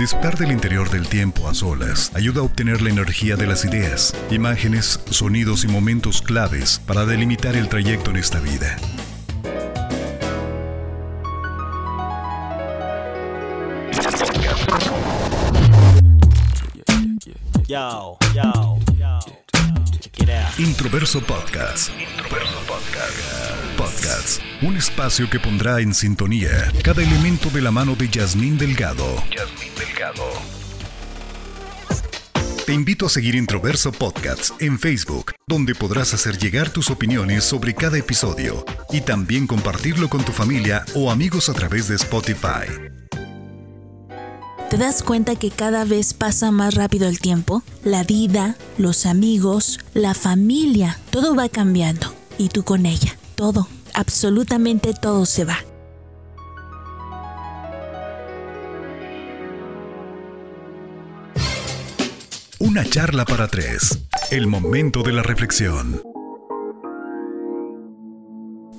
Disfrutar del interior del tiempo a solas ayuda a obtener la energía de las ideas, imágenes, sonidos y momentos claves para delimitar el trayecto en esta vida. Introverso Podcast. Introverso Podcast. Podcast. Un espacio que pondrá en sintonía cada elemento de la mano de Yasmín Delgado. Yasmín Delgado. Te invito a seguir Introverso Podcast en Facebook, donde podrás hacer llegar tus opiniones sobre cada episodio y también compartirlo con tu familia o amigos a través de Spotify. ¿Te das cuenta que cada vez pasa más rápido el tiempo? La vida, los amigos, la familia, todo va cambiando. Y tú con ella. Todo, absolutamente todo se va. Una charla para tres. El momento de la reflexión.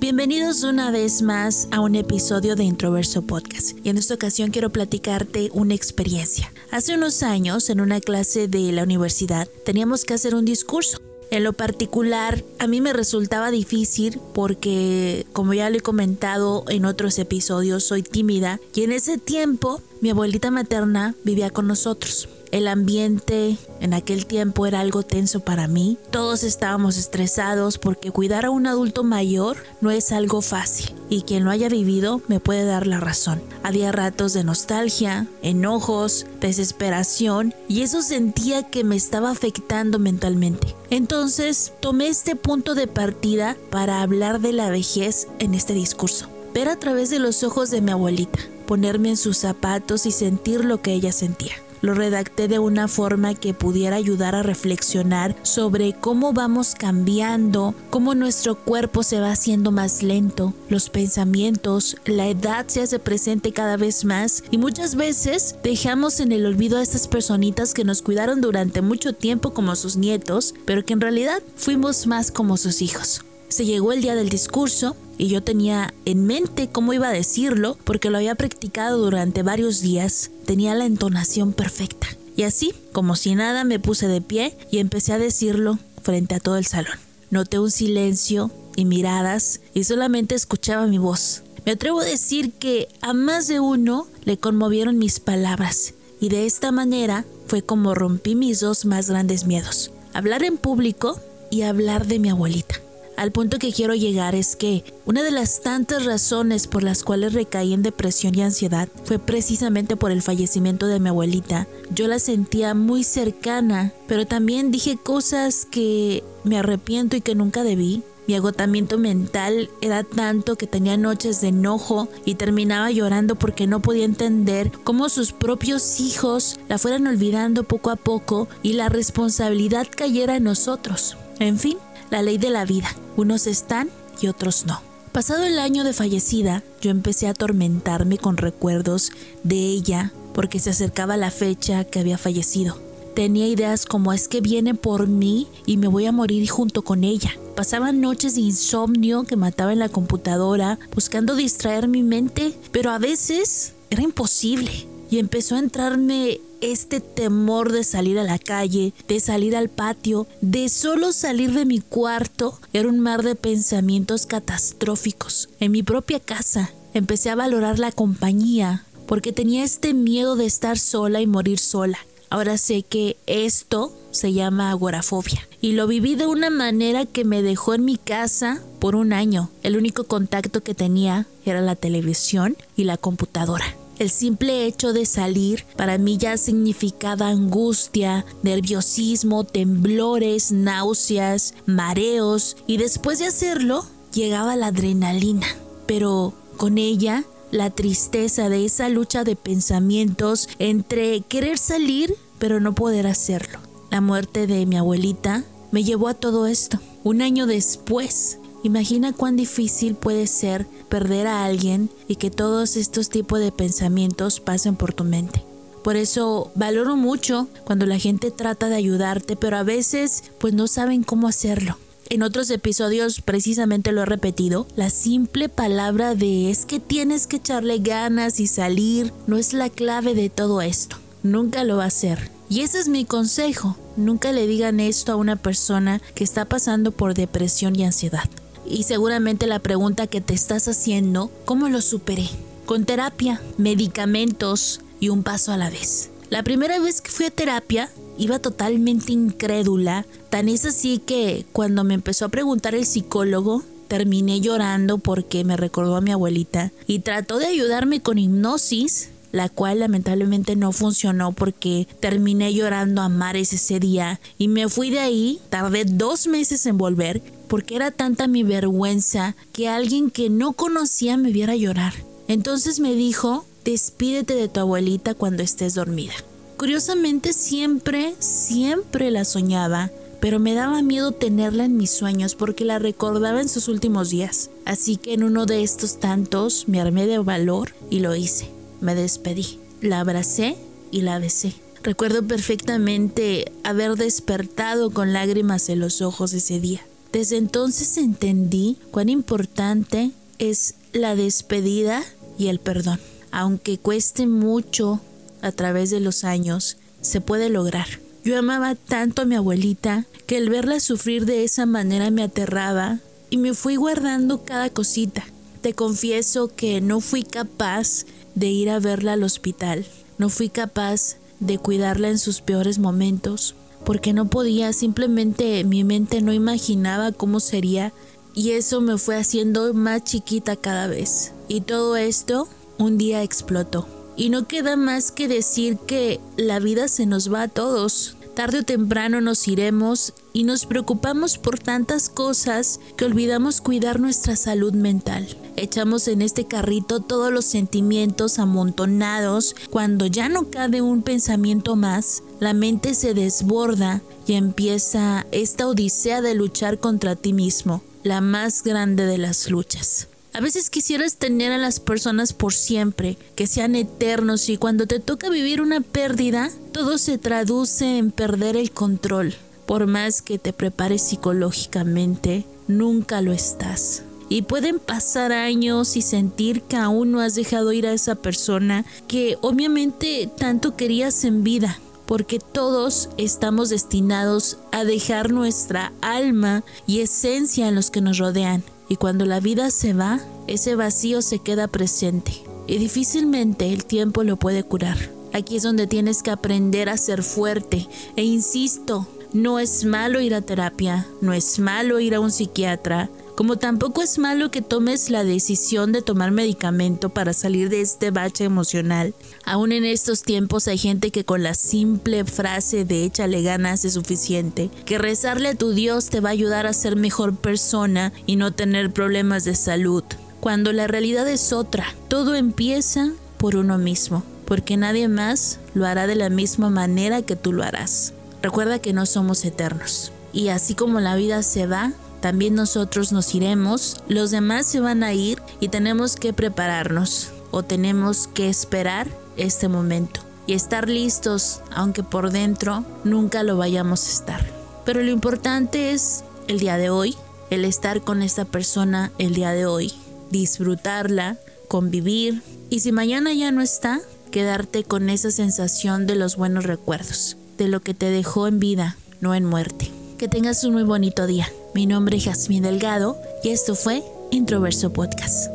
Bienvenidos una vez más a un episodio de Introverso Podcast. Y en esta ocasión quiero platicarte una experiencia. Hace unos años, en una clase de la universidad, teníamos que hacer un discurso. En lo particular, a mí me resultaba difícil porque, como ya lo he comentado en otros episodios, soy tímida y en ese tiempo mi abuelita materna vivía con nosotros. El ambiente en aquel tiempo era algo tenso para mí. Todos estábamos estresados porque cuidar a un adulto mayor no es algo fácil y quien lo haya vivido me puede dar la razón. Había ratos de nostalgia, enojos, desesperación y eso sentía que me estaba afectando mentalmente. Entonces tomé este punto de partida para hablar de la vejez en este discurso. Ver a través de los ojos de mi abuelita, ponerme en sus zapatos y sentir lo que ella sentía. Lo redacté de una forma que pudiera ayudar a reflexionar sobre cómo vamos cambiando, cómo nuestro cuerpo se va haciendo más lento, los pensamientos, la edad se hace presente cada vez más y muchas veces dejamos en el olvido a estas personitas que nos cuidaron durante mucho tiempo como sus nietos, pero que en realidad fuimos más como sus hijos. Se llegó el día del discurso y yo tenía en mente cómo iba a decirlo porque lo había practicado durante varios días. Tenía la entonación perfecta. Y así, como si nada, me puse de pie y empecé a decirlo frente a todo el salón. Noté un silencio y miradas y solamente escuchaba mi voz. Me atrevo a decir que a más de uno le conmovieron mis palabras y de esta manera fue como rompí mis dos más grandes miedos. Hablar en público y hablar de mi abuelita. Al punto que quiero llegar es que una de las tantas razones por las cuales recaí en depresión y ansiedad fue precisamente por el fallecimiento de mi abuelita. Yo la sentía muy cercana, pero también dije cosas que me arrepiento y que nunca debí. Mi agotamiento mental era tanto que tenía noches de enojo y terminaba llorando porque no podía entender cómo sus propios hijos la fueran olvidando poco a poco y la responsabilidad cayera en nosotros. En fin, la ley de la vida. Unos están y otros no. Pasado el año de fallecida, yo empecé a atormentarme con recuerdos de ella porque se acercaba la fecha que había fallecido. Tenía ideas como es que viene por mí y me voy a morir junto con ella. Pasaban noches de insomnio que mataba en la computadora buscando distraer mi mente, pero a veces era imposible y empezó a entrarme este temor de salir a la calle, de salir al patio, de solo salir de mi cuarto. Era un mar de pensamientos catastróficos. En mi propia casa empecé a valorar la compañía porque tenía este miedo de estar sola y morir sola. Ahora sé que esto se llama agorafobia. Y lo viví de una manera que me dejó en mi casa por un año. El único contacto que tenía era la televisión y la computadora. El simple hecho de salir para mí ya significaba angustia, nerviosismo, temblores, náuseas, mareos y después de hacerlo llegaba la adrenalina. Pero con ella la tristeza de esa lucha de pensamientos entre querer salir pero no poder hacerlo. La muerte de mi abuelita me llevó a todo esto. Un año después Imagina cuán difícil puede ser perder a alguien y que todos estos tipos de pensamientos pasen por tu mente. Por eso valoro mucho cuando la gente trata de ayudarte, pero a veces pues no saben cómo hacerlo. En otros episodios precisamente lo he repetido, la simple palabra de es que tienes que echarle ganas y salir no es la clave de todo esto. nunca lo va a hacer. Y ese es mi consejo. Nunca le digan esto a una persona que está pasando por depresión y ansiedad. Y seguramente la pregunta que te estás haciendo, ¿cómo lo superé? Con terapia, medicamentos y un paso a la vez. La primera vez que fui a terapia iba totalmente incrédula. Tan es así que cuando me empezó a preguntar el psicólogo, terminé llorando porque me recordó a mi abuelita y trató de ayudarme con hipnosis, la cual lamentablemente no funcionó porque terminé llorando a mares ese día y me fui de ahí, tardé dos meses en volver porque era tanta mi vergüenza que alguien que no conocía me viera llorar. Entonces me dijo, despídete de tu abuelita cuando estés dormida. Curiosamente siempre, siempre la soñaba pero me daba miedo tenerla en mis sueños porque la recordaba en sus últimos días. Así que en uno de estos tantos me armé de valor y lo hice. Me despedí, la abracé y la besé. Recuerdo perfectamente haber despertado con lágrimas en los ojos ese día. Desde entonces entendí cuán importante es la despedida y el perdón. Aunque cueste mucho a través de los años, se puede lograr. Yo amaba tanto a mi abuelita que el verla sufrir de esa manera me aterraba y me fui guardando cada cosita. Te confieso que no fui capaz de ir a verla al hospital, no fui capaz de cuidarla en sus peores momentos, porque no podía, simplemente mi mente no imaginaba cómo sería y eso me fue haciendo más chiquita cada vez. Y todo esto un día explotó. Y no queda más que decir que la vida se nos va a todos. Tarde o temprano nos iremos y nos preocupamos por tantas cosas que olvidamos cuidar nuestra salud mental. Echamos en este carrito todos los sentimientos amontonados. Cuando ya no cabe un pensamiento más, la mente se desborda y empieza esta odisea de luchar contra ti mismo, la más grande de las luchas. A veces quisieras tener a las personas por siempre, que sean eternos y cuando te toca vivir una pérdida, todo se traduce en perder el control. Por más que te prepares psicológicamente, nunca lo estás. Y pueden pasar años y sentir que aún no has dejado ir a esa persona que obviamente tanto querías en vida, porque todos estamos destinados a dejar nuestra alma y esencia en los que nos rodean. Y cuando la vida se va, ese vacío se queda presente. Y difícilmente el tiempo lo puede curar. Aquí es donde tienes que aprender a ser fuerte. E insisto, no es malo ir a terapia, no es malo ir a un psiquiatra, como tampoco es malo que tomes la decisión de tomar medicamento para salir de este bache emocional. Aún en estos tiempos hay gente que con la simple frase de échale ganas es suficiente, que rezarle a tu Dios te va a ayudar a ser mejor persona y no tener problemas de salud. Cuando la realidad es otra, todo empieza por uno mismo, porque nadie más lo hará de la misma manera que tú lo harás. Recuerda que no somos eternos. Y así como la vida se va, también nosotros nos iremos, los demás se van a ir y tenemos que prepararnos o tenemos que esperar este momento y estar listos, aunque por dentro nunca lo vayamos a estar. Pero lo importante es el día de hoy, el estar con esta persona el día de hoy, disfrutarla, convivir y si mañana ya no está, quedarte con esa sensación de los buenos recuerdos, de lo que te dejó en vida, no en muerte. Que tengas un muy bonito día. Mi nombre es Jasmine Delgado y esto fue Introverso Podcast.